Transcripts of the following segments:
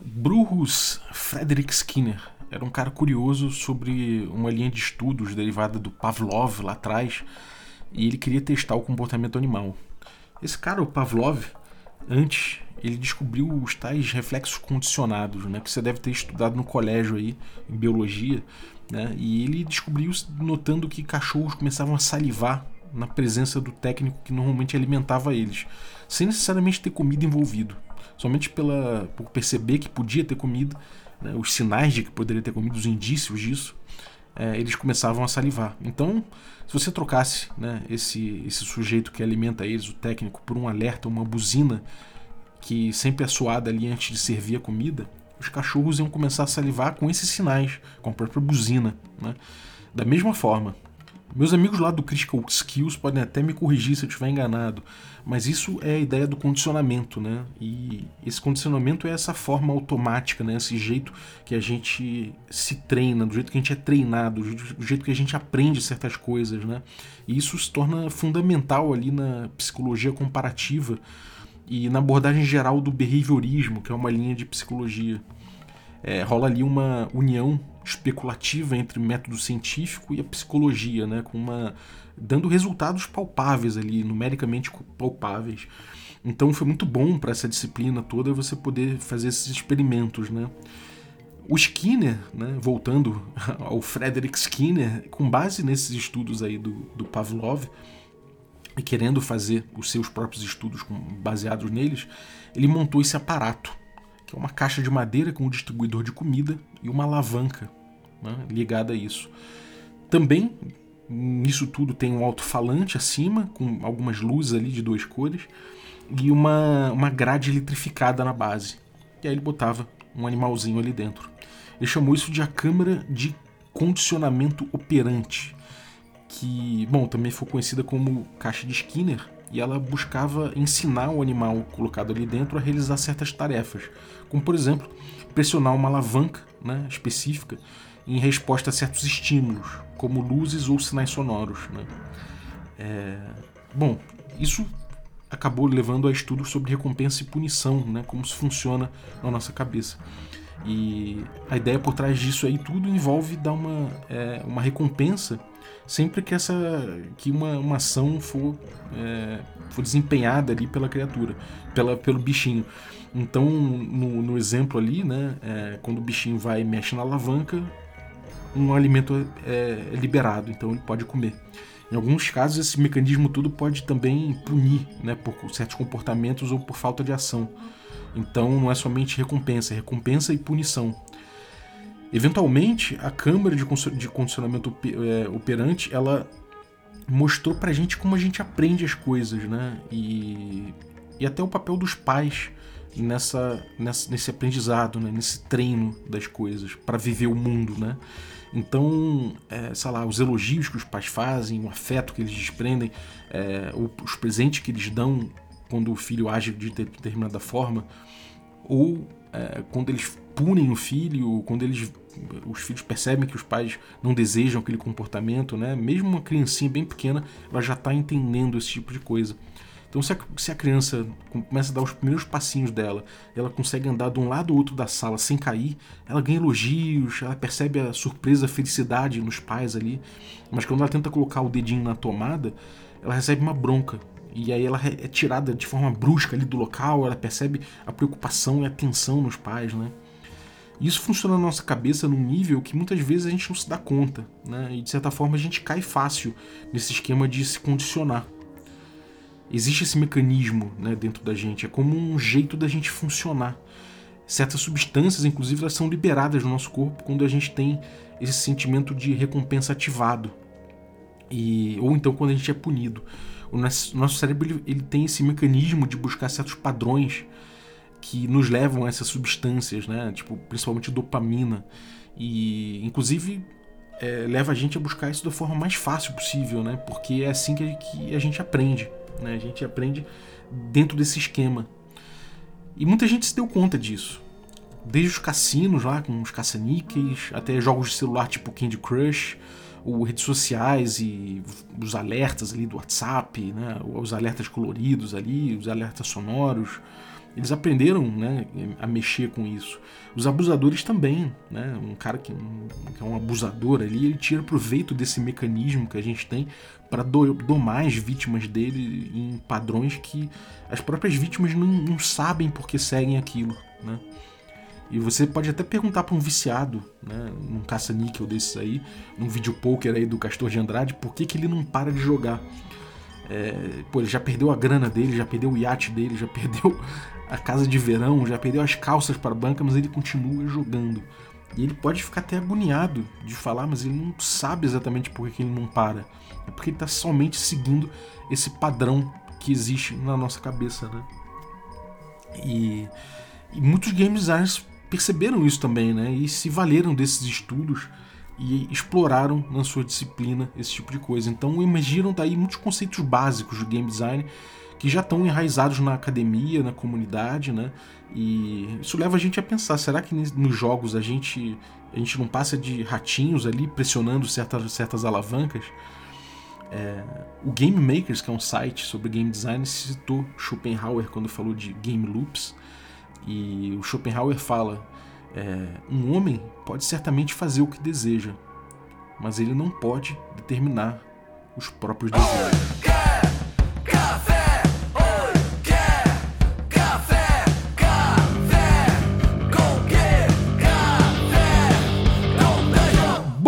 Bruce Frederick Skinner era um cara curioso sobre uma linha de estudos derivada do Pavlov lá atrás e ele queria testar o comportamento animal. Esse cara, o Pavlov, antes ele descobriu os tais reflexos condicionados, né, que você deve ter estudado no colégio aí em biologia, né, e ele descobriu notando que cachorros começavam a salivar na presença do técnico que normalmente alimentava eles, sem necessariamente ter comida envolvido, somente pela por perceber que podia ter comida, né, os sinais de que poderia ter comido, os indícios disso, é, eles começavam a salivar. Então, se você trocasse né, esse, esse sujeito que alimenta eles, o técnico, por um alerta, uma buzina que sempre é soada ali antes de servir a comida, os cachorros iam começar a salivar com esses sinais, com a própria buzina. Né? Da mesma forma, meus amigos lá do Critical Skills podem até me corrigir se eu estiver enganado, mas isso é a ideia do condicionamento, né? E esse condicionamento é essa forma automática, né? Esse jeito que a gente se treina, do jeito que a gente é treinado, do jeito que a gente aprende certas coisas, né? E isso se torna fundamental ali na psicologia comparativa e na abordagem geral do behaviorismo, que é uma linha de psicologia. É, rola ali uma união especulativa entre método científico e a psicologia, né, com uma dando resultados palpáveis ali, numericamente palpáveis. Então foi muito bom para essa disciplina toda você poder fazer esses experimentos, né? O Skinner, né, voltando ao Frederick Skinner, com base nesses estudos aí do, do Pavlov, e querendo fazer os seus próprios estudos baseados neles, ele montou esse aparato, que é uma caixa de madeira com um distribuidor de comida e uma alavanca né, ligada a isso. Também nisso tudo tem um alto-falante acima, com algumas luzes ali de duas cores, e uma, uma grade eletrificada na base. E aí ele botava um animalzinho ali dentro. Ele chamou isso de a câmara de condicionamento operante, que, bom, também foi conhecida como caixa de Skinner, e ela buscava ensinar o animal colocado ali dentro a realizar certas tarefas, como por exemplo pressionar uma alavanca né, específica em resposta a certos estímulos, como luzes ou sinais sonoros. Né? É... Bom, isso acabou levando a estudos sobre recompensa e punição, né? como isso funciona na nossa cabeça. E a ideia por trás disso aí tudo envolve dar uma, é, uma recompensa sempre que essa que uma, uma ação for, é, for desempenhada ali pela criatura, pela, pelo bichinho. Então, no, no exemplo ali, né, é, quando o bichinho vai e mexe na alavanca, um alimento é, liberado, então ele pode comer. Em alguns casos, esse mecanismo tudo pode também punir né, por certos comportamentos ou por falta de ação. Então não é somente recompensa, é recompensa e punição. Eventualmente, a câmara de condicionamento é, operante ela mostrou pra gente como a gente aprende as coisas, né? E, e até o papel dos pais nessa, nessa nesse aprendizado, né? nesse treino das coisas para viver o mundo, né? Então, é, sei lá, os elogios que os pais fazem, o afeto que eles desprendem, é, os presentes que eles dão quando o filho age de determinada forma, ou é, quando eles punem o filho, quando eles, os filhos percebem que os pais não desejam aquele comportamento, né? Mesmo uma criancinha bem pequena, ela já está entendendo esse tipo de coisa. Então, se a, se a, criança começa a dar os primeiros passinhos dela, ela consegue andar de um lado ou outro da sala sem cair, ela ganha elogios, ela percebe a surpresa, a felicidade nos pais ali. Mas quando ela tenta colocar o dedinho na tomada, ela recebe uma bronca. E aí ela é tirada de forma brusca ali do local, ela percebe a preocupação e a tensão nos pais, né? Isso funciona na nossa cabeça num nível que muitas vezes a gente não se dá conta, né? E de certa forma a gente cai fácil nesse esquema de se condicionar existe esse mecanismo né, dentro da gente, é como um jeito da gente funcionar. Certas substâncias, inclusive, elas são liberadas no nosso corpo quando a gente tem esse sentimento de recompensa ativado. E, ou então quando a gente é punido. O nosso, cérebro ele, ele tem esse mecanismo de buscar certos padrões que nos levam a essas substâncias, né? Tipo, principalmente dopamina. E, inclusive, é, leva a gente a buscar isso da forma mais fácil possível, né? Porque é assim que a gente aprende. Né? A gente aprende dentro desse esquema. E muita gente se deu conta disso. Desde os cassinos lá, com os caça-níqueis, até jogos de celular tipo Candy Crush, ou redes sociais e os alertas ali do WhatsApp, né? os alertas coloridos ali, os alertas sonoros, eles aprenderam né, a mexer com isso. Os abusadores também, né? Um cara que, que é um abusador ali, ele tira proveito desse mecanismo que a gente tem para domar as vítimas dele em padrões que as próprias vítimas não, não sabem porque seguem aquilo, né? E você pode até perguntar para um viciado, né, num caça-níquel desses aí, num vídeo poker aí do Castor de Andrade, por que, que ele não para de jogar. É, pô, ele já perdeu a grana dele, já perdeu o iate dele, já perdeu a casa de verão, já perdeu as calças para a banca, mas ele continua jogando. E ele pode ficar até agoniado de falar, mas ele não sabe exatamente por que ele não para. É porque ele está somente seguindo esse padrão que existe na nossa cabeça, né? E, e muitos game designers perceberam isso também, né? E se valeram desses estudos e exploraram na sua disciplina esse tipo de coisa. Então emergiram daí muitos conceitos básicos do game design que já estão enraizados na academia, na comunidade, né? E isso leva a gente a pensar: será que nos jogos a gente a gente não passa de ratinhos ali pressionando certas, certas alavancas? É, o Game Makers, que é um site sobre game design, citou Schopenhauer quando falou de game loops. E o Schopenhauer fala: é, um homem pode certamente fazer o que deseja, mas ele não pode determinar os próprios desejos.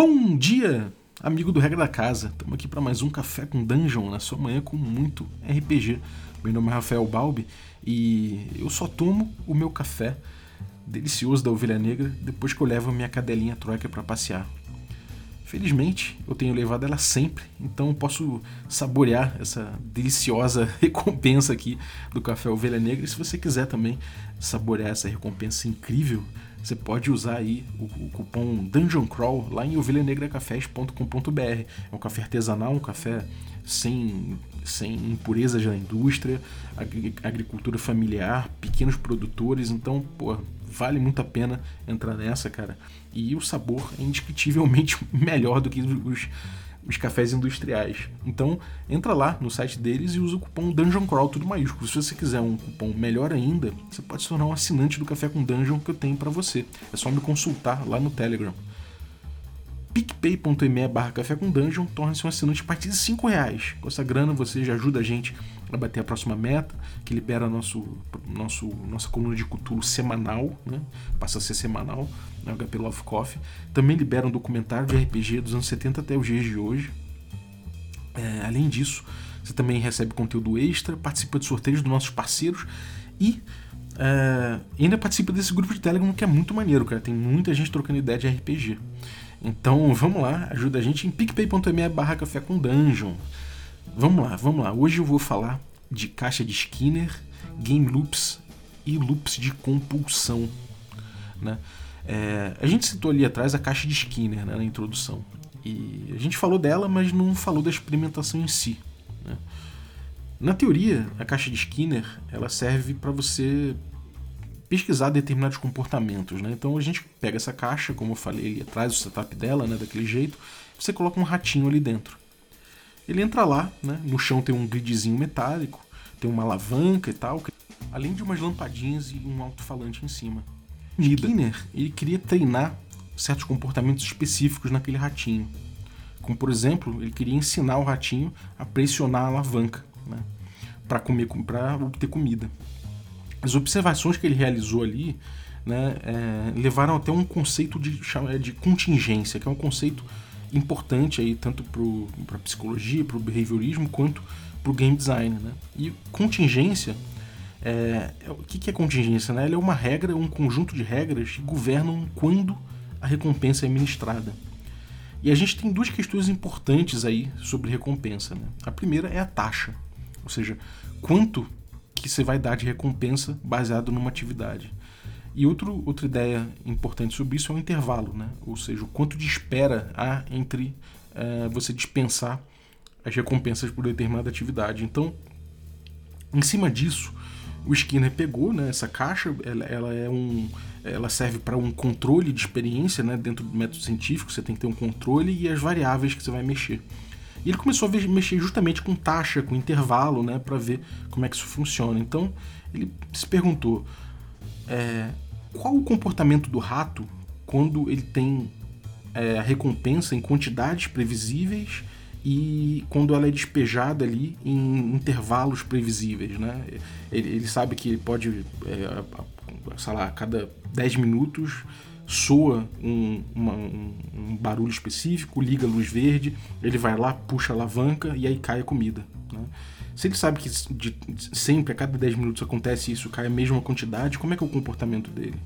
Bom dia, amigo do Regra da Casa. Estamos aqui para mais um Café com Dungeon na sua manhã com muito RPG. Meu nome é Rafael Balbi e eu só tomo o meu café delicioso da ovelha negra depois que eu levo a minha cadelinha troika para passear. Felizmente, eu tenho levado ela sempre, então posso saborear essa deliciosa recompensa aqui do café Ovelha Negra. E se você quiser também saborear essa recompensa incrível, você pode usar aí o, o cupom Dungeon Crawl lá em ovelhanegracafés.com.br. É um café artesanal, um café sem, sem impurezas da indústria, agricultura familiar, pequenos produtores. Então, pô, vale muito a pena entrar nessa, cara. E o sabor é indiscutivelmente melhor do que os, os cafés industriais. Então, entra lá no site deles e usa o cupom Dungeon Crawl, tudo maiúsculo. Se você quiser um cupom melhor ainda, você pode se tornar um assinante do Café com Dungeon que eu tenho para você. É só me consultar lá no Telegram picpay.me barra café com dungeon, torne-se um assinante a partir de 5 reais. Com essa grana você já ajuda a gente a bater a próxima meta, que libera nosso, nosso, nossa coluna de cultura semanal, né? passa a ser semanal, no HP Love Coffee. Também libera um documentário de RPG dos anos 70 até os dias de hoje. É, além disso, você também recebe conteúdo extra, participa de sorteios dos nossos parceiros e é, ainda participa desse grupo de Telegram que é muito maneiro, cara. Tem muita gente trocando ideia de RPG. Então vamos lá, ajuda a gente em picpay.me barra café com dungeon. Vamos lá, vamos lá. Hoje eu vou falar de caixa de Skinner, game loops e loops de compulsão. Né? É, a gente citou ali atrás a caixa de Skinner né, na introdução. E a gente falou dela, mas não falou da experimentação em si. Né? Na teoria, a caixa de Skinner ela serve para você pesquisar determinados comportamentos. Né? Então a gente pega essa caixa, como eu falei ali atrás, o setup dela, né, daquele jeito, você coloca um ratinho ali dentro. Ele entra lá, né, no chão tem um gridzinho metálico, tem uma alavanca e tal, além de umas lampadinhas e um alto-falante em cima. Skinner ele queria treinar certos comportamentos específicos naquele ratinho. Como por exemplo, ele queria ensinar o ratinho a pressionar a alavanca né, para comer, para obter comida. As observações que ele realizou ali né, é, levaram até um conceito de, de contingência, que é um conceito importante aí tanto para a psicologia, para o behaviorismo, quanto para o game design. Né? E contingência, é, é, o que, é contingência? Né? Ela é uma regra, um conjunto de regras que governam quando a recompensa é administrada. E a gente tem duas questões importantes aí sobre recompensa. Né? A primeira é a taxa, ou seja, quanto que você vai dar de recompensa baseado numa atividade. E outro, outra ideia importante sobre isso é o intervalo, né? ou seja, o quanto de espera há entre é, você dispensar as recompensas por determinada atividade. Então, em cima disso, o Skinner pegou né, essa caixa, ela, ela é um, ela serve para um controle de experiência né, dentro do método científico, você tem que ter um controle e as variáveis que você vai mexer. E ele começou a mexer justamente com taxa, com intervalo, né, para ver como é que isso funciona. Então ele se perguntou é, qual o comportamento do rato quando ele tem é, a recompensa em quantidades previsíveis e quando ela é despejada ali em intervalos previsíveis, né? Ele, ele sabe que pode, é, sei lá, a cada 10 minutos soa um, uma, um, um, barulho específico, liga a luz verde, ele vai lá, puxa a alavanca e aí cai a comida. Né? Se ele sabe que de, sempre, a cada 10 minutos acontece isso, cai a mesma quantidade, como é que é o comportamento dele?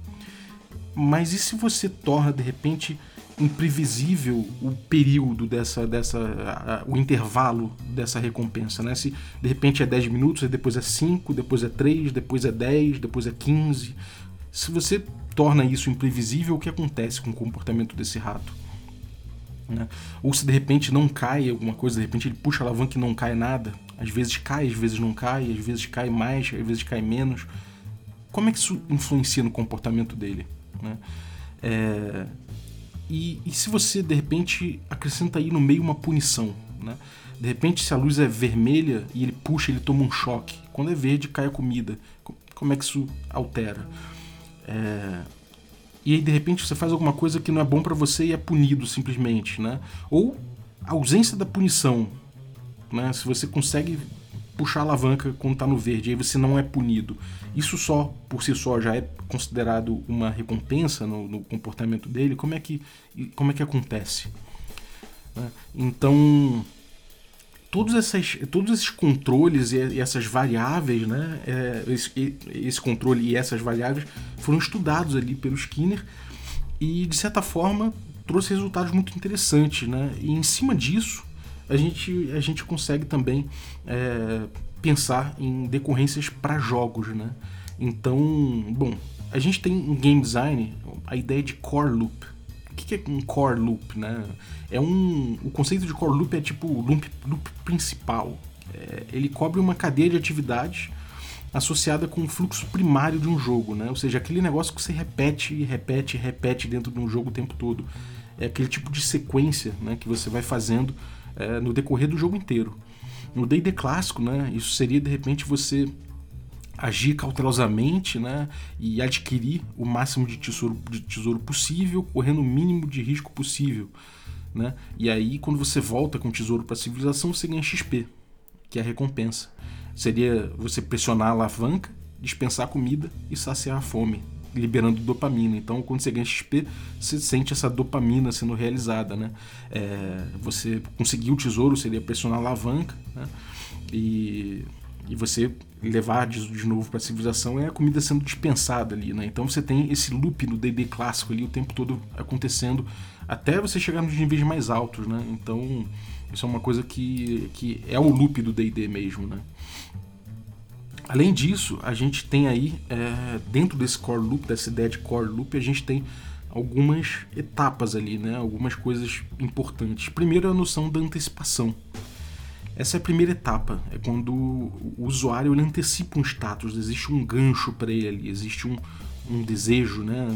Mas e se você torna, de repente, imprevisível o período dessa, dessa a, o intervalo dessa recompensa, né? Se de repente é 10 minutos, depois é 5, depois é 3, depois é 10, depois é 15. Se você torna isso imprevisível, o que acontece com o comportamento desse rato? Né? Ou se de repente não cai alguma coisa, de repente ele puxa a alavanca e não cai nada. Às vezes cai, às vezes não cai, às vezes cai mais, às vezes cai menos. Como é que isso influencia no comportamento dele? Né? É, e, e, se você de repente acrescenta aí no meio uma punição, né? De repente, se a luz é vermelha e ele puxa, ele toma um choque. Quando é verde, cai a comida. Como é que isso altera? É... E aí, de repente, você faz alguma coisa que não é bom para você e é punido simplesmente, né? Ou a ausência da punição, né? Se você consegue puxar a alavanca quando está no verde, aí você não é punido. Isso só, por si só, já é considerado uma recompensa no, no comportamento dele? Como é que, como é que acontece? Né? Então, todos, essas, todos esses controles e, essas variáveis, né? É, esse, esse controle e essas variáveis foram estudados ali pelo Skinner e, de certa forma, trouxe resultados muito interessantes, né? E em cima disso, a gente, a gente consegue também é, pensar em decorrências para jogos, né? Então, bom, a gente tem em game design a ideia de core loop. O que é um core loop, né? É um, o conceito de core loop é tipo o loop, loop principal. É, ele cobre uma cadeia de atividades associada com o fluxo primário de um jogo, né? Ou seja, aquele negócio que você repete e repete e repete dentro de um jogo o tempo todo. É aquele tipo de sequência né, que você vai fazendo é, no decorrer do jogo inteiro. No D&D clássico, né, isso seria de repente você agir cautelosamente né, e adquirir o máximo de tesouro, de tesouro possível, correndo o mínimo de risco possível. Né? E aí, quando você volta com o tesouro para a civilização, você ganha XP, que é a recompensa. Seria você pressionar a alavanca, dispensar comida e saciar a fome liberando dopamina. Então, quando você ganha XP, você sente essa dopamina sendo realizada, né? É, você conseguir o tesouro seria pressionar a alavanca, né? E, e você levar de, de novo para a civilização é a comida sendo dispensada ali, né? Então você tem esse loop no D&D clássico ali o tempo todo acontecendo até você chegar nos níveis mais altos, né? Então isso é uma coisa que, que é o loop do D&D mesmo, né? Além disso, a gente tem aí, é, dentro desse core loop, dessa ideia de core loop, a gente tem algumas etapas ali, né? algumas coisas importantes. Primeiro, a noção da antecipação. Essa é a primeira etapa, é quando o usuário ele antecipa um status, existe um gancho para ele ali, existe um, um desejo, né?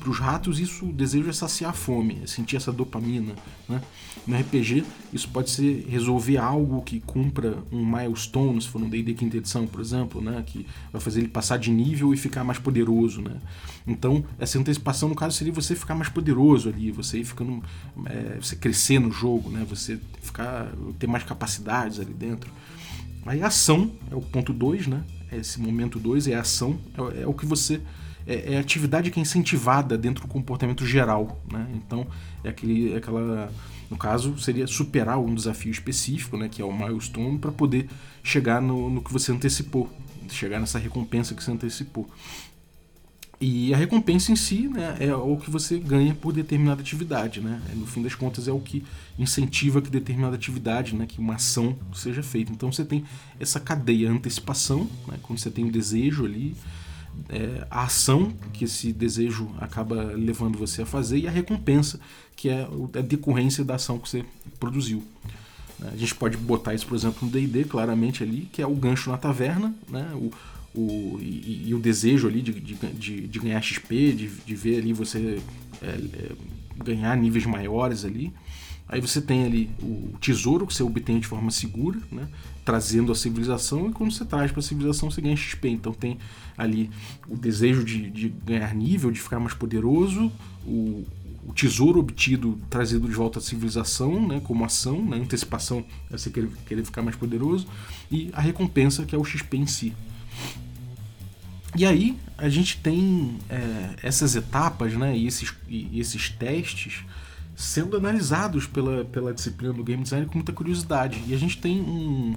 Para os ratos, isso, o desejo é saciar a fome, é sentir essa dopamina, né? No RPG, isso pode ser resolver algo que cumpra um milestone, se for no D&D quinta edição, por exemplo, né? Que vai fazer ele passar de nível e ficar mais poderoso, né? Então, essa antecipação, no caso, seria você ficar mais poderoso ali, você ir ficando, é, você crescer no jogo, né? Você ficar, ter mais capacidades ali dentro. Aí a ação é o ponto 2, né? Esse momento 2 é ação, é, é o que você é, é atividade que é incentivada dentro do comportamento geral. Né? Então, é aquele, é aquela. No caso, seria superar um desafio específico, né, que é o milestone, para poder chegar no, no que você antecipou, chegar nessa recompensa que você antecipou. E a recompensa em si né, é o que você ganha por determinada atividade. Né? É, no fim das contas, é o que incentiva que determinada atividade, né, que uma ação seja feita. Então você tem essa cadeia, antecipação, né, quando você tem o desejo ali, é, a ação que esse desejo acaba levando você a fazer e a recompensa, que é a decorrência da ação que você produziu. Né? A gente pode botar isso, por exemplo, no DD, claramente ali, que é o gancho na taverna, né? o, o, e, e o desejo ali de, de, de ganhar XP, de, de ver ali você é, é, ganhar níveis maiores ali. Aí você tem ali o tesouro que você obtém de forma segura, né? trazendo a civilização, e quando você traz para a civilização você ganha XP. Então tem ali o desejo de, de ganhar nível, de ficar mais poderoso, o, o, tesouro obtido trazido de volta à civilização, né? como ação, né? antecipação é você querer, querer ficar mais poderoso, e a recompensa que é o XP em si. E aí a gente tem é, essas etapas né, e, esses, e esses testes sendo analisados pela, pela disciplina do game design com muita curiosidade. E a gente tem um.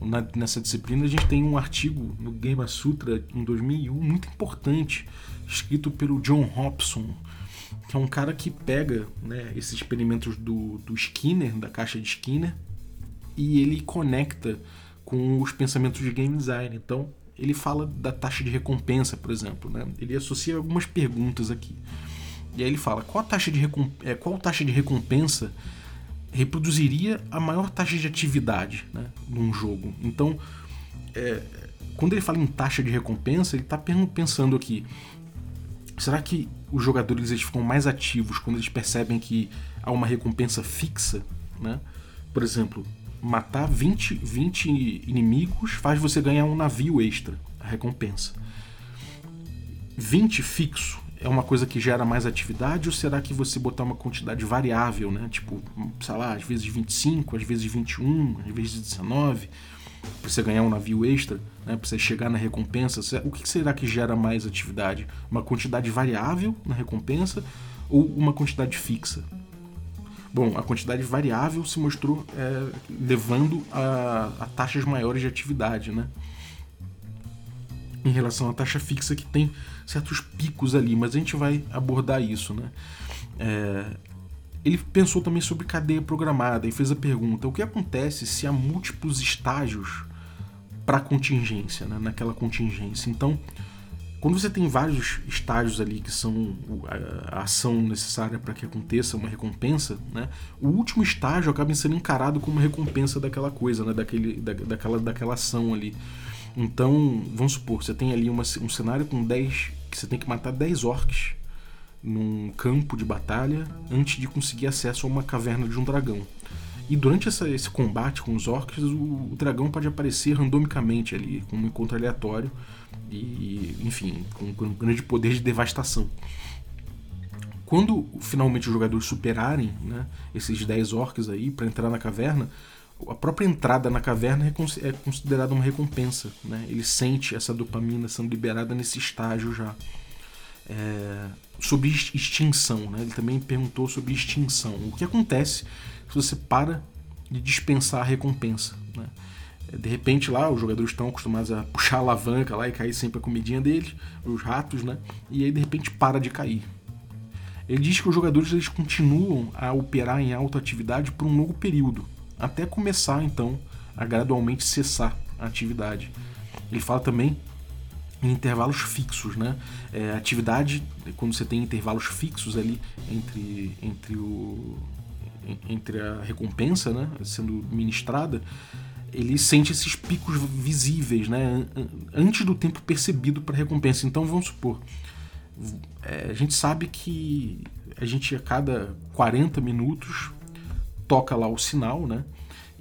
Na, nessa disciplina, a gente tem um artigo no Game Sutra em 2001 muito importante, escrito pelo John Hobson, que é um cara que pega né, esses experimentos do, do Skinner, da caixa de Skinner, e ele conecta com os pensamentos de game design. Então, ele fala da taxa de recompensa, por exemplo. Né? Ele associa algumas perguntas aqui. E aí ele fala: qual taxa de, é, qual taxa de recompensa reproduziria a maior taxa de atividade né, num jogo? Então, é, quando ele fala em taxa de recompensa, ele está pensando aqui: será que os jogadores eles ficam mais ativos quando eles percebem que há uma recompensa fixa? Né? Por exemplo, matar 20, 20 inimigos faz você ganhar um navio extra, a recompensa. 20 fixo é uma coisa que gera mais atividade ou será que você botar uma quantidade variável, né? Tipo, sei lá, às vezes 25, às vezes 21, às vezes 19, para você ganhar um navio extra, né? Para você chegar na recompensa, o que será que gera mais atividade? Uma quantidade variável na recompensa ou uma quantidade fixa? Bom, a quantidade variável se mostrou é, levando a, a taxas maiores de atividade, né? em relação à taxa fixa que tem certos picos ali, mas a gente vai abordar isso, né? É, ele pensou também sobre cadeia programada e fez a pergunta: o que acontece se há múltiplos estágios para contingência, né? naquela contingência? Então, quando você tem vários estágios ali que são a ação necessária para que aconteça uma recompensa, né? o último estágio acaba sendo encarado como recompensa daquela coisa, né? Daquele, da, daquela, daquela ação ali. Então, vamos supor, você tem ali uma, um cenário com 10. que você tem que matar 10 orcs num campo de batalha antes de conseguir acesso a uma caverna de um dragão. E durante essa, esse combate com os orcs, o, o, dragão pode aparecer randomicamente ali, com um encontro aleatório e, enfim, com, com um grande poder de devastação. Quando finalmente os jogadores superarem né, esses 10 orcs aí para entrar na caverna, a própria entrada na caverna é, é considerada uma recompensa. Né? Ele sente essa dopamina sendo liberada nesse estágio já. É, sobre extinção, né? ele também perguntou sobre extinção. O que acontece se você para de dispensar a recompensa? Né? É, de repente lá os jogadores estão acostumados a puxar a alavanca lá e cair sempre a comidinha deles, os ratos, né? E aí de repente para de cair. Ele diz que os jogadores eles continuam a operar em alta atividade por um longo período, até começar então a gradualmente cessar a atividade. Ele fala também em intervalos fixos, né? É, atividade, quando você tem intervalos fixos ali entre, entre, o, entre a recompensa né, sendo ministrada, ele sente esses picos visíveis, né? Antes do tempo percebido para a recompensa. Então vamos supor, é, a gente sabe que a gente a cada 40 minutos toca lá o sinal, né?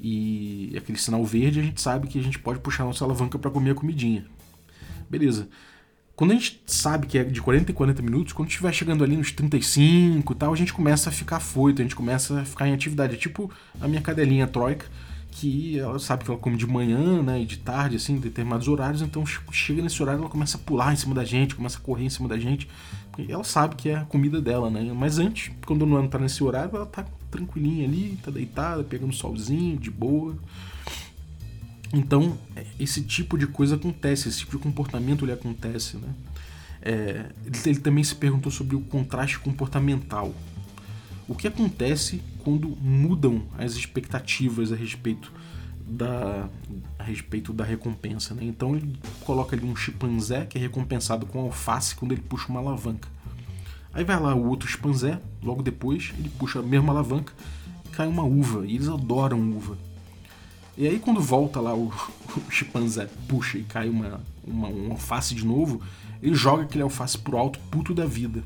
E aquele sinal verde, a gente sabe que a gente pode puxar nossa alavanca para comer a comidinha. Beleza. Quando a gente sabe que é de 40 em 40 minutos, quando estiver chegando ali nos 35 e tal, a gente começa a ficar foito, a gente começa a ficar em atividade. É tipo a minha cadelinha Troika, que ela sabe que ela come de manhã, né, e de tarde, assim, em determinados horários, então chega nesse horário ela começa a pular em cima da gente, começa a correr em cima da gente, ela sabe que é a comida dela, né? Mas antes, quando não tá nesse horário, ela tá tranquilinha ali, tá deitada, pegando solzinho, de boa. Então, esse tipo de coisa acontece, esse tipo de comportamento ele acontece, né? É, ele também se perguntou sobre o contraste comportamental. O que acontece quando mudam as expectativas a respeito da, a respeito da recompensa. Né? Então ele coloca ali um chimpanzé que é recompensado com alface quando ele puxa uma alavanca. Aí vai lá o outro chimpanzé, logo depois ele puxa a mesma alavanca e cai uma uva. E eles adoram uva. E aí quando volta lá o, o chimpanzé puxa e cai uma, uma, um alface de novo, ele joga aquele alface pro alto puto da vida.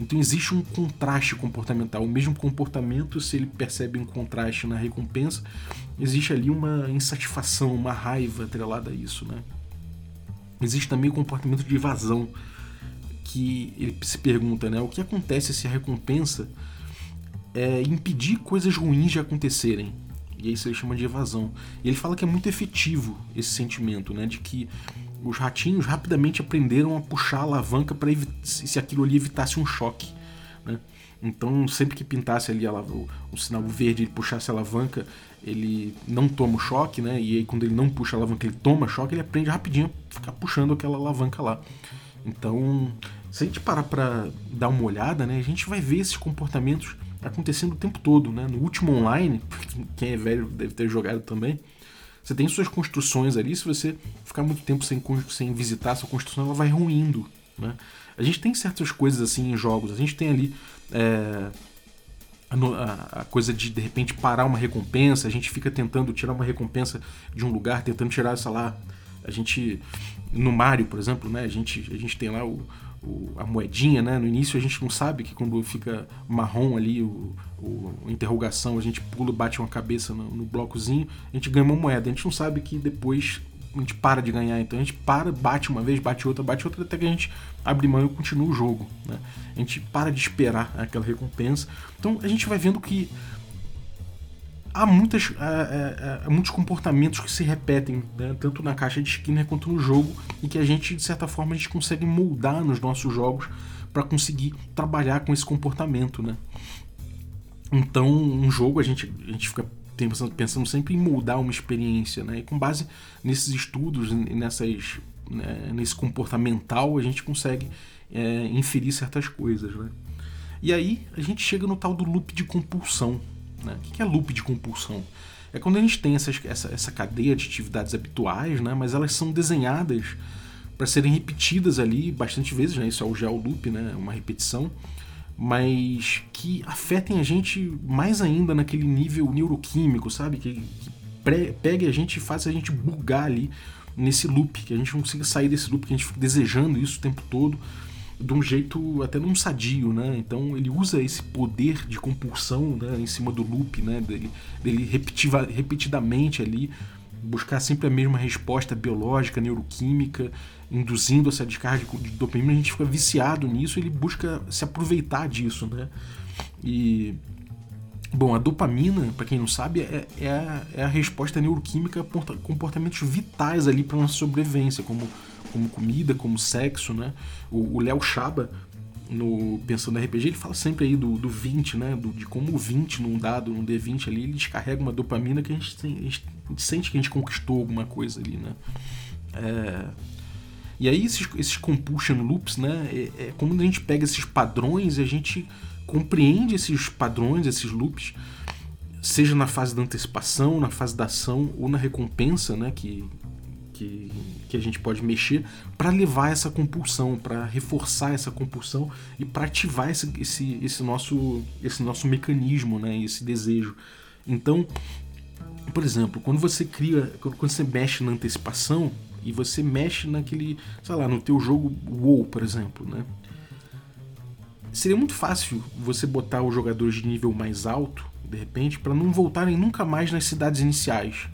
Então existe um contraste comportamental. O mesmo comportamento, se ele percebe um contraste na recompensa, existe ali uma insatisfação, uma raiva atrelada a isso, né? Existe também o comportamento de evasão, que ele se pergunta, né? O que acontece se a recompensa é impedir coisas ruins de acontecerem? E isso ele chama de evasão. E ele fala que é muito efetivo esse sentimento, né? De que os ratinhos rapidamente aprenderam a puxar a alavanca para se aquilo ali evitasse um choque, né? Então, sempre que pintasse ali o, o, sinal verde e puxasse a alavanca, ele não toma o choque, né? E aí, quando ele não puxa a alavanca, ele toma choque, ele aprende rapidinho a ficar puxando aquela alavanca lá. Então, se a gente parar para dar uma olhada, né, a gente vai ver esses comportamentos acontecendo o tempo todo, né? No último online, quem é velho deve ter jogado também, você tem suas construções ali, se você ficar muito tempo sem, sem visitar sua construção, ela vai ruindo, né? A gente tem certas coisas assim em jogos, a gente tem ali é, a, a, coisa de de repente parar uma recompensa, a gente fica tentando tirar uma recompensa de um lugar, tentando tirar, sei lá, a gente no Mario, por exemplo, né? A gente, a gente tem lá o, o, a moedinha, né? No início a gente não sabe que quando fica marrom ali o, o interrogação, a gente pula, bate uma cabeça no, no, blocozinho, a gente ganha uma moeda. A gente não sabe que depois a gente para de ganhar, então a gente para, bate uma vez, bate outra, bate outra, até que a gente abre mão e continua o jogo. Né? A gente para de esperar aquela recompensa. Então a gente vai vendo que há, muitas, há, há, há, muitos comportamentos que se repetem, né? tanto na caixa de esquina quanto no jogo, e que a gente, de certa forma, a gente consegue moldar nos nossos jogos para conseguir trabalhar com esse comportamento. Né? Então, um jogo a gente, a gente fica pensando, pensando sempre em moldar uma experiência, né? e com base nesses estudos, nessas, né? nesse comportamental, a gente consegue é, inferir certas coisas. Né? E aí a gente chega no tal do loop de compulsão. Né? O que é loop de compulsão? É quando a gente tem essas, essa, essa cadeia de atividades habituais, né? mas elas são desenhadas para serem repetidas ali bastante vezes, né? isso é o gel loop, né? uma repetição, mas que afetem a gente mais ainda naquele nível neuroquímico, sabe? Que, que pegue a gente e faça a gente bugar ali nesse loop, que a gente não consiga sair desse loop, que a gente fica desejando isso o tempo todo de um jeito até não sadio, né? Então ele usa esse poder de compulsão né, em cima do loop, né? Dele, dele repetiva, repetidamente ali buscar sempre a mesma resposta biológica, neuroquímica, induzindo essa descarga de dopamina, a gente fica viciado nisso, ele busca se aproveitar disso, né? E bom, a dopamina, para quem não sabe, é, é, a, é a resposta neuroquímica a comportamentos vitais ali para nossa sobrevivência, como como comida, como sexo, né? O Léo Chaba, no Pensando RPG, ele fala sempre aí do, do 20, né? Do, de como o 20 num dado, num D20 ali, ele descarrega uma dopamina que a gente, tem, a gente sente que a gente conquistou alguma coisa ali, né? É... E aí esses, esses compulsion loops, né? É, é como a gente pega esses padrões e a gente compreende esses padrões, esses loops, seja na fase da antecipação, na fase da ação ou na recompensa, né? Que, que, que a gente pode mexer para levar essa compulsão, para reforçar essa compulsão e para ativar esse, esse, esse, nosso, esse nosso mecanismo, né, esse desejo. Então, por exemplo, quando você cria, quando você mexe na antecipação e você mexe naquele, sei lá, no teu jogo WoW, por exemplo, né? Seria muito fácil você botar os jogadores de nível mais alto, de repente, para não voltarem nunca mais nas cidades iniciais,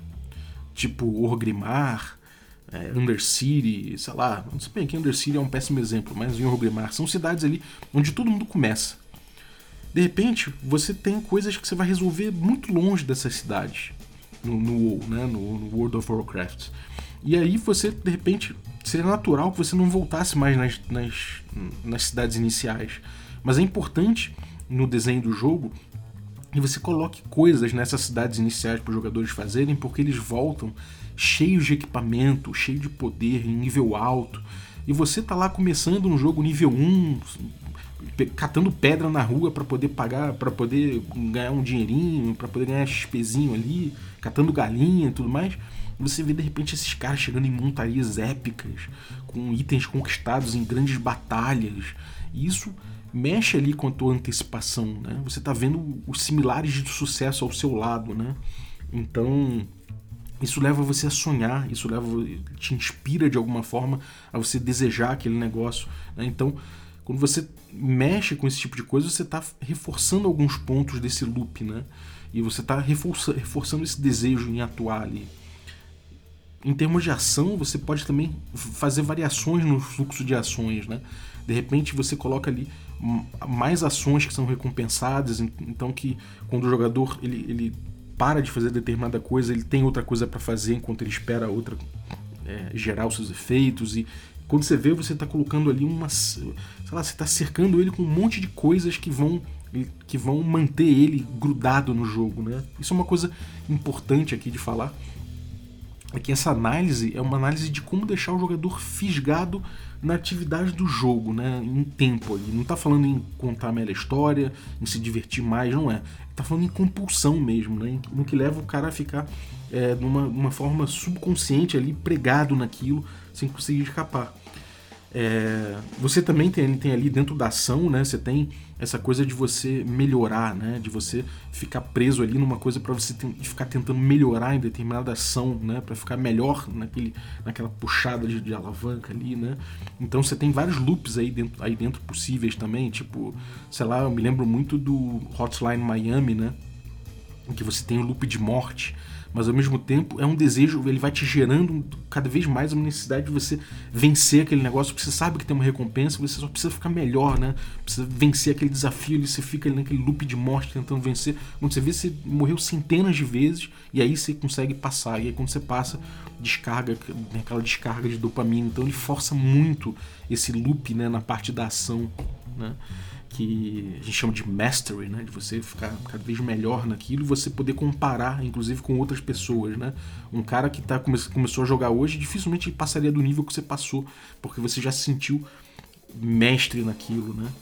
tipo Orgrimmar, é, Undercity, sei lá, não sei bem que Undercity é um péssimo exemplo, mas em Orgrimmar são cidades ali onde todo mundo começa. De repente, você tem coisas que você vai resolver muito longe dessas cidades no, no WoW, né, no, no World of Warcraft. E aí você, de repente, seria natural que você não voltasse mais nas, nas, nas cidades iniciais. Mas é importante no desenho do jogo que você coloque coisas nessas cidades iniciais para os jogadores fazerem, porque eles voltam cheios de equipamento, cheio de poder, em nível alto. E você tá lá começando no jogo nível 1, catando pedra na rua para poder pagar, para poder ganhar um dinheirinho, para poder ganhar XPzinho ali, catando galinha e tudo mais. Você vê de repente esses caras chegando em montarias épicas, com itens conquistados em grandes batalhas. E isso mexe ali com a tua antecipação, né? Você tá vendo os similares de sucesso ao seu lado, né? Então, isso leva você a sonhar, isso leva te inspira de alguma forma a você desejar aquele negócio. Né? Então, Quando você mexe com esse tipo de coisa, você está reforçando alguns pontos desse loop, né? E você está reforçando, reforçando esse desejo em atuar ali. Em termos de ação, você pode também fazer variações no fluxo de ações, né? De repente você coloca ali mais ações que são recompensadas, então que quando o jogador ele, ele para de fazer determinada coisa, ele tem outra coisa para fazer enquanto ele espera outra é, gerar os seus efeitos e quando você vê você está colocando ali uma, sei lá, você está cercando ele com um monte de coisas que vão que vão manter ele grudado no jogo, né? Isso é uma coisa importante aqui de falar é que essa análise é uma análise de como deixar o jogador fisgado na atividade do jogo, né? Em tempo ali. Não está falando em contar a melhor história, em se divertir mais, não é. Está falando em compulsão mesmo, né? No que leva o cara a ficar é, numa, forma subconsciente ali, pregado naquilo, sem conseguir escapar. É, você também tem, tem ali dentro da ação, né? Você tem essa coisa de você melhorar, né? De você ficar preso ali numa coisa para você ficar tentando melhorar em determinada ação, né? Para ficar melhor naquele, naquela puxada de, de, alavanca ali, né? Então você tem vários loops aí dentro, aí dentro possíveis também, tipo, sei lá, eu me lembro muito do Hotline Miami, né? Em que você tem o loop de morte mas ao mesmo tempo é um desejo, ele vai te gerando cada vez mais uma necessidade de você vencer aquele negócio, porque você sabe que tem uma recompensa, você só precisa ficar melhor, né? Precisa vencer aquele desafio, ali, você fica ali naquele loop de morte tentando vencer. Quando você vê, você morreu centenas de vezes e aí você consegue passar. E aí quando você passa, descarga, aquela descarga de dopamina. Então ele força muito esse loop né, na parte da ação, né? Que a gente chama de mastery, né? De você ficar cada vez melhor naquilo e você poder comparar, inclusive, com outras pessoas, né? Um cara que tá, come, começou a jogar hoje dificilmente passaria do nível que você passou, porque você já se sentiu mestre naquilo, né?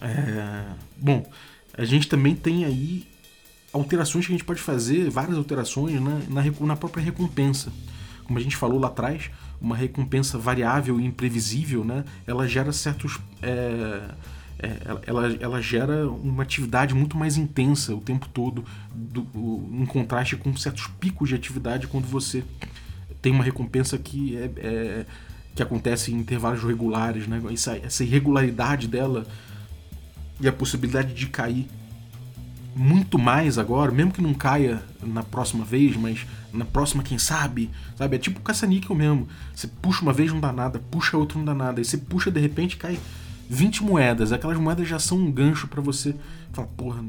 É... Bom, a gente também tem aí alterações que a gente pode fazer, várias alterações né? na, na própria recompensa. Como a gente falou lá atrás, uma recompensa variável e imprevisível, né, ela gera certos. É, é, ela, ela gera uma atividade muito mais intensa o tempo todo, do, em contraste com certos picos de atividade quando você tem uma recompensa que é, é que acontece em intervalos regulares, né? Essa, essa irregularidade dela e a possibilidade de cair muito mais agora, mesmo que não caia na próxima vez, mas na próxima, quem sabe, sabe? É tipo caça-níquel mesmo. Você puxa uma vez, não dá nada, puxa outra, não dá nada. Aí você puxa, de repente, cai 20 moedas. Aquelas moedas já são um gancho para você falar, porra,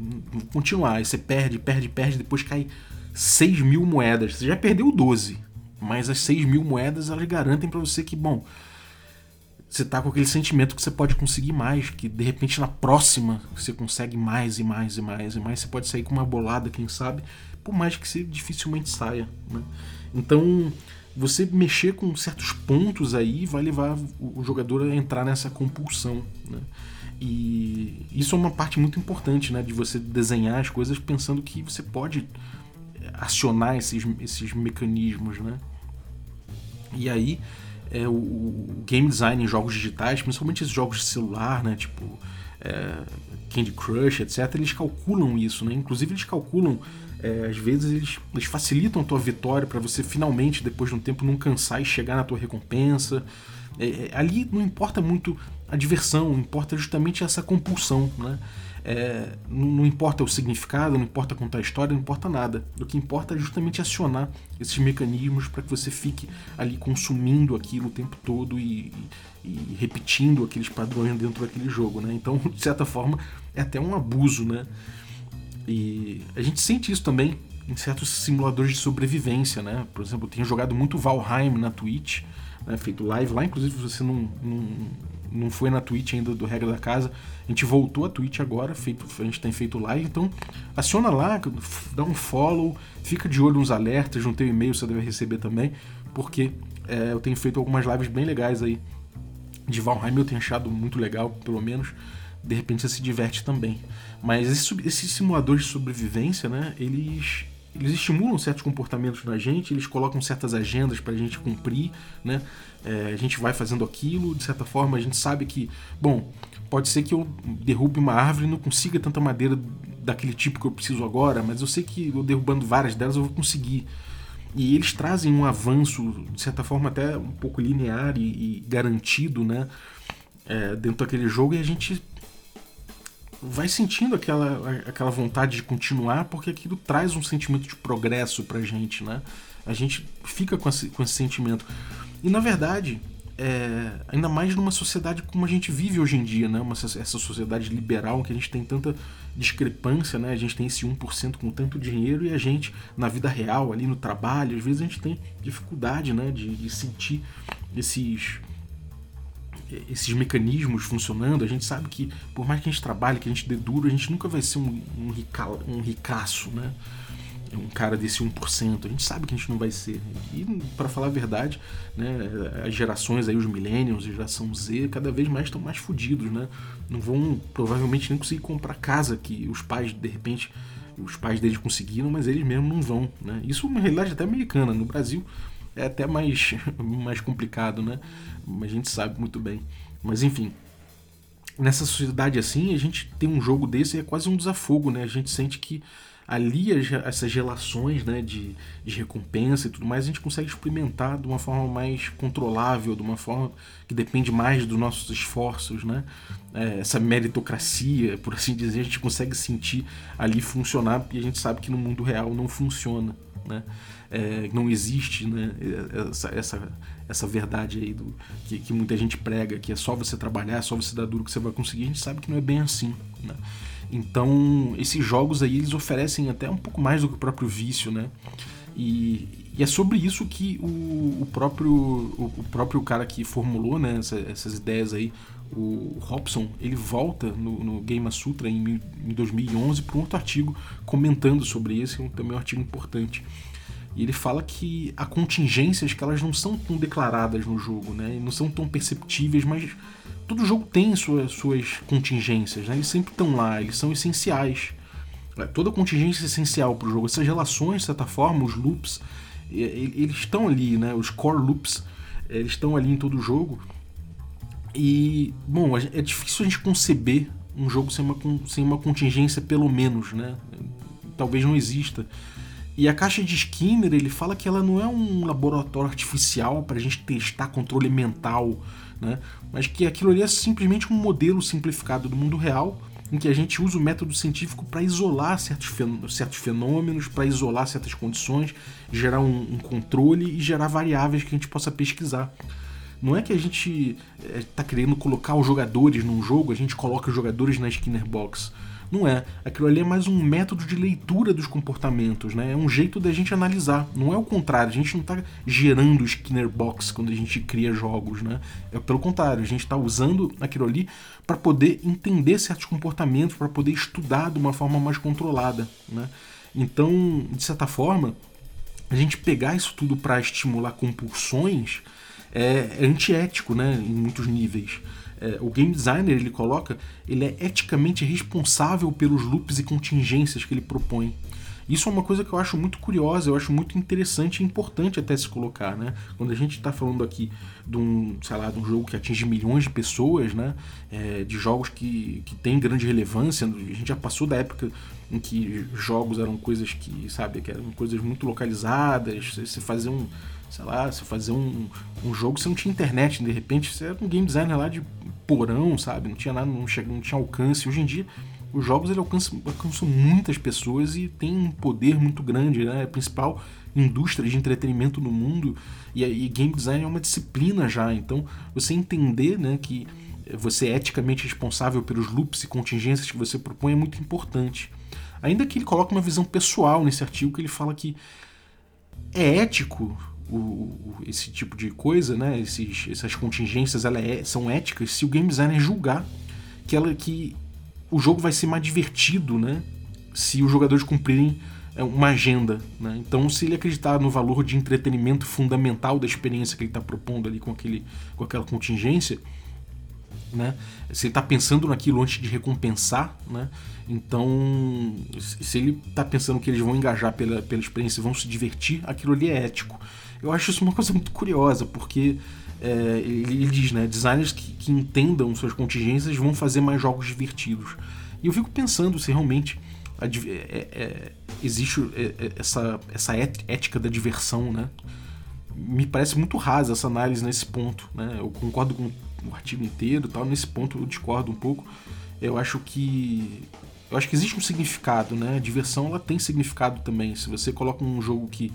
continuar. Aí você perde, perde, perde, depois cai 6 mil moedas. Você já perdeu 12, mas as 6 mil moedas elas garantem para você que, bom, você tá com aquele sentimento que você pode conseguir mais, que de repente na próxima você consegue mais e mais e mais e mais, você pode sair com uma bolada, quem sabe, por mais que você dificilmente saia. Né? Então, você mexer com certos pontos aí vai levar o jogador a entrar nessa compulsão. Né? E isso é uma parte muito importante né, de você desenhar as coisas pensando que você pode acionar esses, esses mecanismos. Né? E aí é, o, o, game design em jogos digitais, principalmente esses jogos de celular, né, tipo é, Candy Crush, etc., eles calculam isso, né? Inclusive eles calculam, é, às vezes eles, eles, facilitam a tua vitória para você finalmente, depois de um tempo, não cansar e chegar na tua recompensa. É, é, ali não importa muito a diversão, importa justamente essa compulsão, né? É, não, não, importa o significado, não importa contar a história, não importa nada. O que importa é justamente acionar esses mecanismos para que você fique ali consumindo aquilo o tempo todo e, e, repetindo aqueles padrões dentro daquele jogo, né? Então, de certa forma, é até um abuso, né? E a gente sente isso também em certos simuladores de sobrevivência, né? Por exemplo, eu tenho jogado muito Valheim na Twitch, né? feito live lá, inclusive você não, não não foi na Twitch ainda do Regra da Casa. A gente voltou a Twitch agora, feito, a gente tem feito live, então aciona lá, dá um follow, fica de olho nos alertas, no teu e-mail você deve receber também, porque é, eu tenho feito algumas lives bem legais aí. De Valheim eu tenho achado muito legal, pelo menos. De repente você se diverte também. Mas esses, esses simuladores de sobrevivência, né, eles eles estimulam certos comportamentos na gente, eles colocam certas agendas para a gente cumprir, né? É, a gente vai fazendo aquilo, de certa forma a gente sabe que, bom, pode ser que eu derrube uma árvore e não consiga tanta madeira daquele tipo que eu preciso agora, mas eu sei que eu derrubando várias delas eu vou conseguir. E eles trazem um avanço, de certa forma até um pouco linear e, e garantido, né? é, dentro daquele jogo e a gente vai sentindo aquela, aquela vontade de continuar porque aquilo traz um sentimento de progresso pra gente, né? A gente fica com esse, com esse sentimento. E na verdade, é, ainda mais numa sociedade como a gente vive hoje em dia, né? Uma, essa sociedade liberal que a gente tem tanta discrepância, né? A gente tem esse 1% com tanto dinheiro e a gente, na vida real, ali no trabalho, às vezes a gente tem dificuldade, né? De, de sentir esses esses mecanismos funcionando, a gente sabe que por mais que a gente trabalhe, que a gente dê duro, a gente nunca vai ser um, um, rica, um ricaço, né? um cara desse 1%. A gente sabe que a gente não vai ser. E, para falar a verdade, né, as gerações aí, os millennials, a geração Z, cada vez mais estão mais fodidos, né? Não vão provavelmente nem conseguir comprar casa que os pais, de repente, os pais deles conseguiram, mas eles mesmos não vão, né? Isso é uma realidade até americana. No Brasil é até mais, mais complicado, né? A gente sabe muito bem. Mas enfim, nessa sociedade assim, a gente tem um jogo desse é quase um desafogo, né? A gente sente que ali essas relações né, de, de recompensa e tudo mais, a gente consegue experimentar de uma forma mais controlável, de uma forma que depende mais dos nossos esforços, né? É, essa meritocracia, por assim dizer, a gente consegue sentir ali funcionar, e a gente sabe que no mundo real não funciona, né? É, não existe né, essa, essa, essa verdade aí do, que, que muita gente prega, que é só você trabalhar, é só você dar duro que você vai conseguir, a gente sabe que não é bem assim, né? Então, esses jogos aí, eles oferecem até um pouco mais do que o próprio vício, né? E, e é sobre isso que o, o próprio, o, o, próprio cara que formulou né, essa, essas ideias aí, o Robson, ele volta no, no Game Sutra em, em 2011 para um outro artigo comentando sobre esse, também um artigo importante. E ele fala que há contingências que elas não são tão declaradas no jogo, né? Não são tão perceptíveis, mas todo jogo tem suas, suas contingências, né? Eles sempre estão lá, eles são essenciais. É, toda contingência é essencial para o jogo. Essas relações, de certa forma, os loops, eles estão ali, né? Os core loops, eles estão ali em todo o jogo. E, bom, é difícil a gente conceber um jogo sem uma, sem uma contingência, pelo menos, né? Talvez não exista. E a caixa de Skinner, ele fala que ela não é um laboratório artificial para a gente testar controle mental, né? mas que aquilo ali é simplesmente um modelo simplificado do mundo real em que a gente usa o método científico para isolar certos, fenômenos, para isolar certas condições, gerar um, um, controle e gerar variáveis que a gente possa pesquisar. Não é que a gente está eh, querendo colocar os jogadores num jogo, a gente coloca os jogadores na Skinner Box. Não é. Aquilo ali é mais um método de leitura dos comportamentos, né? É um jeito da gente analisar. Não é o contrário, a gente não está gerando Skinner Box quando a gente cria jogos, né? É pelo contrário, a gente está usando aquilo ali para poder entender certos comportamentos, para poder estudar de uma forma mais controlada, né? Então, de certa forma, a gente pegar isso tudo para estimular compulsões é antiético, né? Em muitos níveis é, o game designer ele coloca, ele é eticamente responsável pelos loops e contingências que ele propõe. Isso é uma coisa que eu acho muito curiosa, eu acho muito interessante e importante até se colocar, né? Quando a gente está falando aqui de um, sei lá, de um jogo que atinge milhões de pessoas, né? É, de jogos que, que têm grande relevância, a gente já passou da época em que jogos eram coisas que, sabe, que eram coisas muito localizadas, você fazer um, sei lá, você fazer um, um jogo, você não tinha internet, de repente você era um game designer lá de porão, sabe? Não tinha nada, não, tinha, não tinha alcance. Hoje em dia, os jogos ele alcançam, alcançam muitas pessoas e tem um poder muito grande, né? É a principal indústria de entretenimento no mundo e, e game design é uma disciplina já. Então, você entender, né, que você é eticamente responsável pelos loops e contingências que você propõe é muito importante. Ainda que ele coloque uma visão pessoal nesse artigo que ele fala que é ético o, o, esse tipo de coisa, né? Esses, essas contingências elas é, são éticas se o game designer julgar que, ela, que o jogo vai ser mais divertido, né? Se os jogadores cumprirem é, uma agenda. Né? Então, se ele acreditar no valor de entretenimento fundamental da experiência que ele está propondo ali com, aquele, com aquela contingência, né? se ele está pensando naquilo antes de recompensar, né? então se ele está pensando que eles vão engajar pela, pela experiência vão se divertir, aquilo ali é ético. Eu acho isso uma coisa muito curiosa, porque é, ele, diz, né, designers que, que, entendam suas contingências vão fazer mais jogos divertidos. E eu fico pensando se realmente a, é, é, existe é, é, essa, essa ética da diversão, né? me parece muito rasa essa análise nesse ponto, né? Eu concordo com o artigo inteiro, tal, nesse ponto eu discordo um pouco. Eu acho que eu acho que existe um significado, né? A diversão ela tem significado também. Se você coloca um jogo que,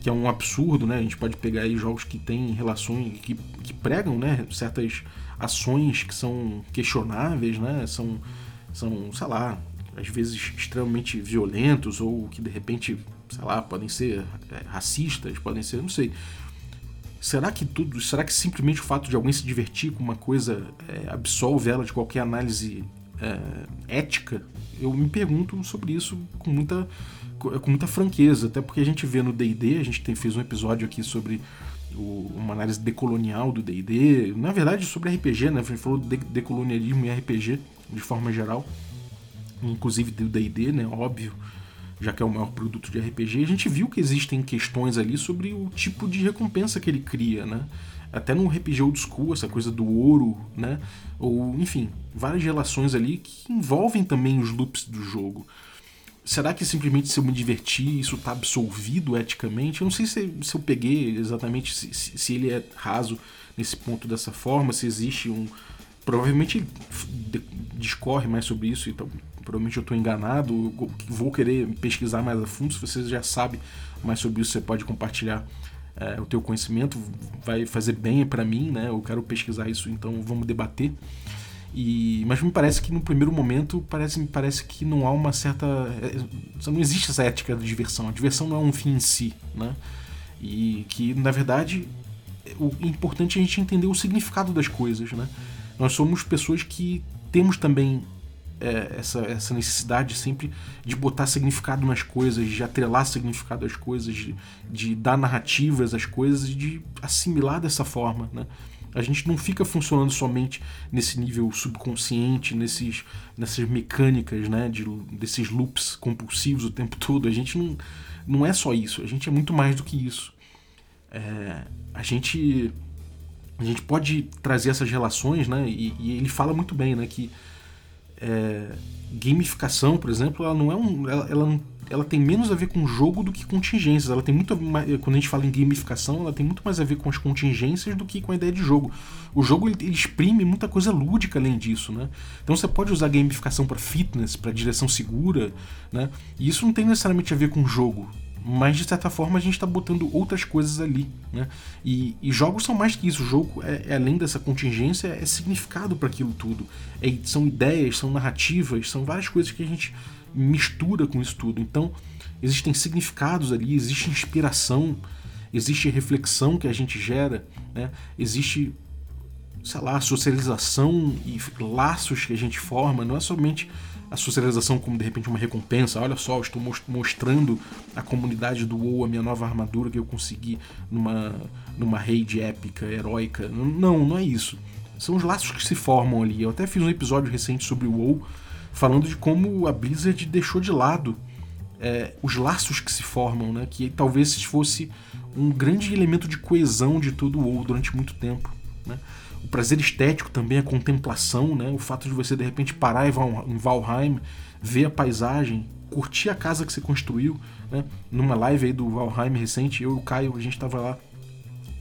que é um absurdo, né? A gente pode pegar aí jogos que têm relações que, que pregam, né? Certas ações que são questionáveis, né? São são, sei lá, às vezes extremamente violentos ou que de repente, sei lá, podem ser é, racistas, podem ser, não sei. Será que tudo, será que simplesmente o fato de alguém se divertir com uma coisa é, absolve ela de qualquer análise é, ética? Eu me pergunto sobre isso com muita, com muita franqueza, até porque a gente vê no D&D, a gente tem, fez um episódio aqui sobre o, uma análise decolonial do D&D, na verdade sobre RPG, né? A gente falou de decolonialismo e RPG de forma geral, inclusive do D&D, né? Óbvio já que é o maior produto de RPG, a gente viu que existem questões ali sobre o tipo de recompensa que ele cria, né? Até no RPG old school, essa coisa do ouro, né? Ou, enfim, várias relações ali que envolvem também os loops do jogo. Será que simplesmente se eu me divertir, isso está absolvido eticamente? Eu não sei se, se eu peguei exatamente se, se ele é raso nesse ponto dessa forma, se existe um. Provavelmente discorre mais sobre isso, então provavelmente eu estou enganado, vou querer pesquisar mais a fundo. Se você já sabe mais sobre isso, você pode compartilhar é, o teu conhecimento, vai fazer bem para mim, né? Eu quero pesquisar isso, então vamos debater. E, mas me parece que no primeiro momento parece me parece que não há uma certa é, não existe essa ética da diversão. A diversão não é um fim em si, né? E que na verdade o importante é a gente entender o significado das coisas, né? Nós somos pessoas que temos também é, essa, essa necessidade sempre de botar significado nas coisas, de atrelar significado às coisas, de, de dar narrativas às coisas e de assimilar dessa forma, né? A gente não fica funcionando somente nesse nível subconsciente, nesses, nessas mecânicas, né, de, desses loops compulsivos o tempo todo. A gente não, não é só isso, a gente é muito mais do que isso. É, a gente a gente pode trazer essas relações, né, e, e ele fala muito bem, né, que é, gamificação, por exemplo, ela não é um. Ela, ela, ela, tem menos a ver com jogo do que contingências. Ela tem muito mais, quando a gente fala em gamificação, ela tem muito mais a ver com as contingências do que com a ideia de jogo. O jogo ele, ele exprime muita coisa lúdica além disso, né? Então você pode usar gamificação para fitness, para direção segura, né? E isso não tem necessariamente a ver com jogo mas de certa forma a gente está botando outras coisas ali, né? E, e, jogos são mais que isso. O jogo é, é além dessa contingência, é significado para aquilo tudo. É, são ideias, são narrativas, são várias coisas que a gente mistura com isso tudo. Então existem significados ali, existe inspiração, existe reflexão que a gente gera, né? Existe sei lá, socialização e laços que a gente forma. Não é somente a socialização como de repente uma recompensa. Olha só, estou mostrando à comunidade do WoW a minha nova armadura que eu consegui numa, numa raid épica, heróica. Não, não é isso. São os laços que se formam ali. Eu até fiz um episódio recente sobre o WoW falando de como a Blizzard deixou de lado é, os laços que se formam, né? Que talvez fosse um grande elemento de coesão de todo o WoW durante muito tempo, né? O prazer estético também, a contemplação, né? O fato de você de repente parar em Valheim, ver a paisagem, curtir a casa que você construiu, né? Numa live aí do Valheim recente, eu e o Caio, a gente estava lá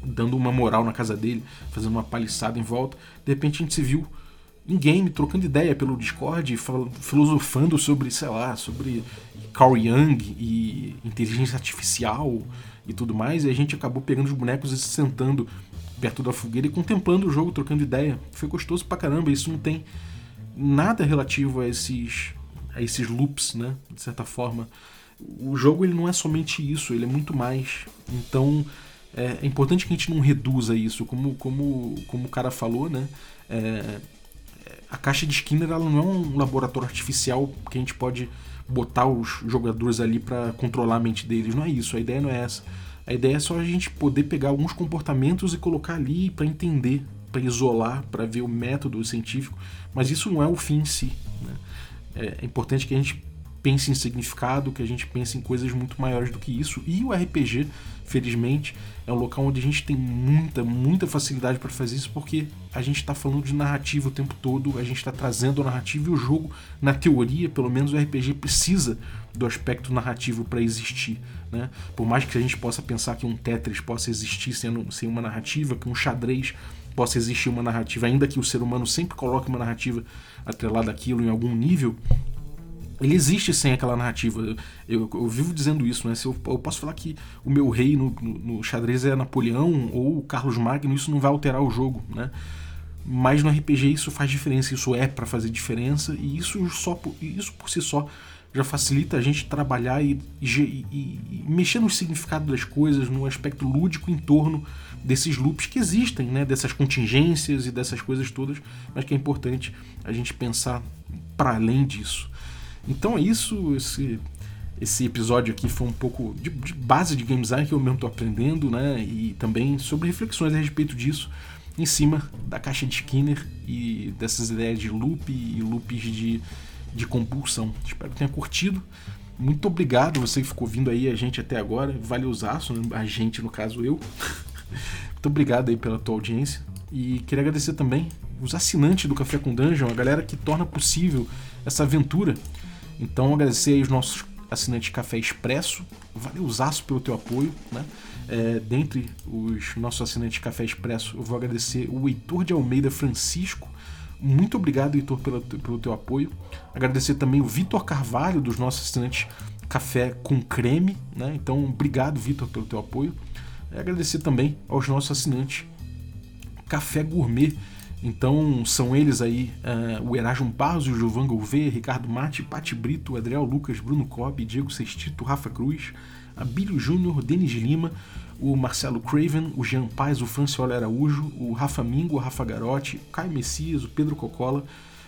dando uma moral na casa dele, fazendo uma paliçada em volta. De repente a gente se viu em game, trocando ideia pelo Discord, filosofando sobre, sei lá, sobre Carl Jung e inteligência artificial e tudo mais, e a gente acabou pegando os bonecos e se sentando perto da fogueira e contemplando o jogo, trocando ideia. Foi gostoso pra caramba. Isso não tem nada relativo a esses, a esses loops, né? De certa forma. O jogo ele não é somente isso, ele é muito mais. Então é, é importante que a gente não reduza isso. Como, como, como o cara falou, né? É, a caixa de Skinner ela não é um laboratório artificial que a gente pode botar os jogadores ali para controlar a mente deles. Não é isso, a ideia não é essa. A ideia é só a gente poder pegar alguns comportamentos e colocar ali para entender, para isolar, para ver o método científico, mas isso não é o fim em si. Né? É, é importante que a gente pense em significado, que a gente pense em coisas muito maiores do que isso. E o RPG, felizmente, é um local onde a gente tem muita, muita facilidade para fazer isso, porque a gente está falando de narrativa o tempo todo, a gente está trazendo a narrativa e o jogo, na teoria, pelo menos o RPG precisa do aspecto narrativo para existir. Né? Por mais que a gente possa pensar que um Tetris possa existir sendo, sem uma narrativa, que um xadrez possa existir uma narrativa, ainda que o ser humano sempre coloque uma narrativa atrelada àquilo em algum nível, ele existe sem aquela narrativa. Eu, eu, eu vivo dizendo isso, né? Se eu, eu, posso falar que o meu rei no, no, no, xadrez é Napoleão ou Carlos Magno, isso não vai alterar o jogo, né? Mas no RPG isso faz diferença, isso é para fazer diferença e isso só isso por si só já facilita a gente trabalhar e, e, e, e mexer no significado das coisas, no aspecto lúdico em torno desses loops que existem, né? Dessas contingências e dessas coisas todas, mas que é importante a gente pensar para além disso. Então é isso, esse, esse episódio aqui foi um pouco de, de base de game design que eu mesmo estou aprendendo, né? E também sobre reflexões a respeito disso em cima da caixa de Skinner e dessas ideias de loop e loops de, de compulsão. Espero que tenha curtido. Muito obrigado você que ficou vindo aí a gente até agora. Vale usaço, né? a gente, no caso eu. Muito obrigado aí pela tua audiência. E queria agradecer também os assinantes do Café com Dungeon, a galera que torna possível essa aventura. Então agradecer aí os nossos assinantes Café Expresso, valeuzaço pelo teu apoio, né? É, dentre os nossos assinantes Café Expresso, eu vou agradecer o Heitor de Almeida Francisco. Muito obrigado, Heitor, pelo, pelo teu apoio. Agradecer também o Vitor Carvalho, dos nossos assinantes Café com Creme. Né? Então, obrigado, Vitor, pelo teu apoio. E agradecer também aos nossos assinantes Café Gourmet então são eles aí uh, o Erasmo Barros, o Gilvan Gouveia, Ricardo Mate, Pati Brito, Adriel Lucas, Bruno Cobb, Diego Sextito, Rafa Cruz, Abílio Júnior, Denis Lima, o Marcelo Craven, o Jean Paz, o Francioli Araújo, o Rafa Mingo, o Rafa Garotti, o Caio Messias, o Pedro Cocola,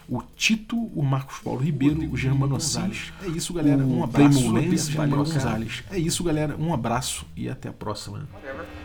o Tito, o Marcos Paulo Ribeiro, o Germano Gonzalez. É isso, galera. Um abraço. Gonzalez. É isso, galera. Um abraço e até a próxima. Whatever.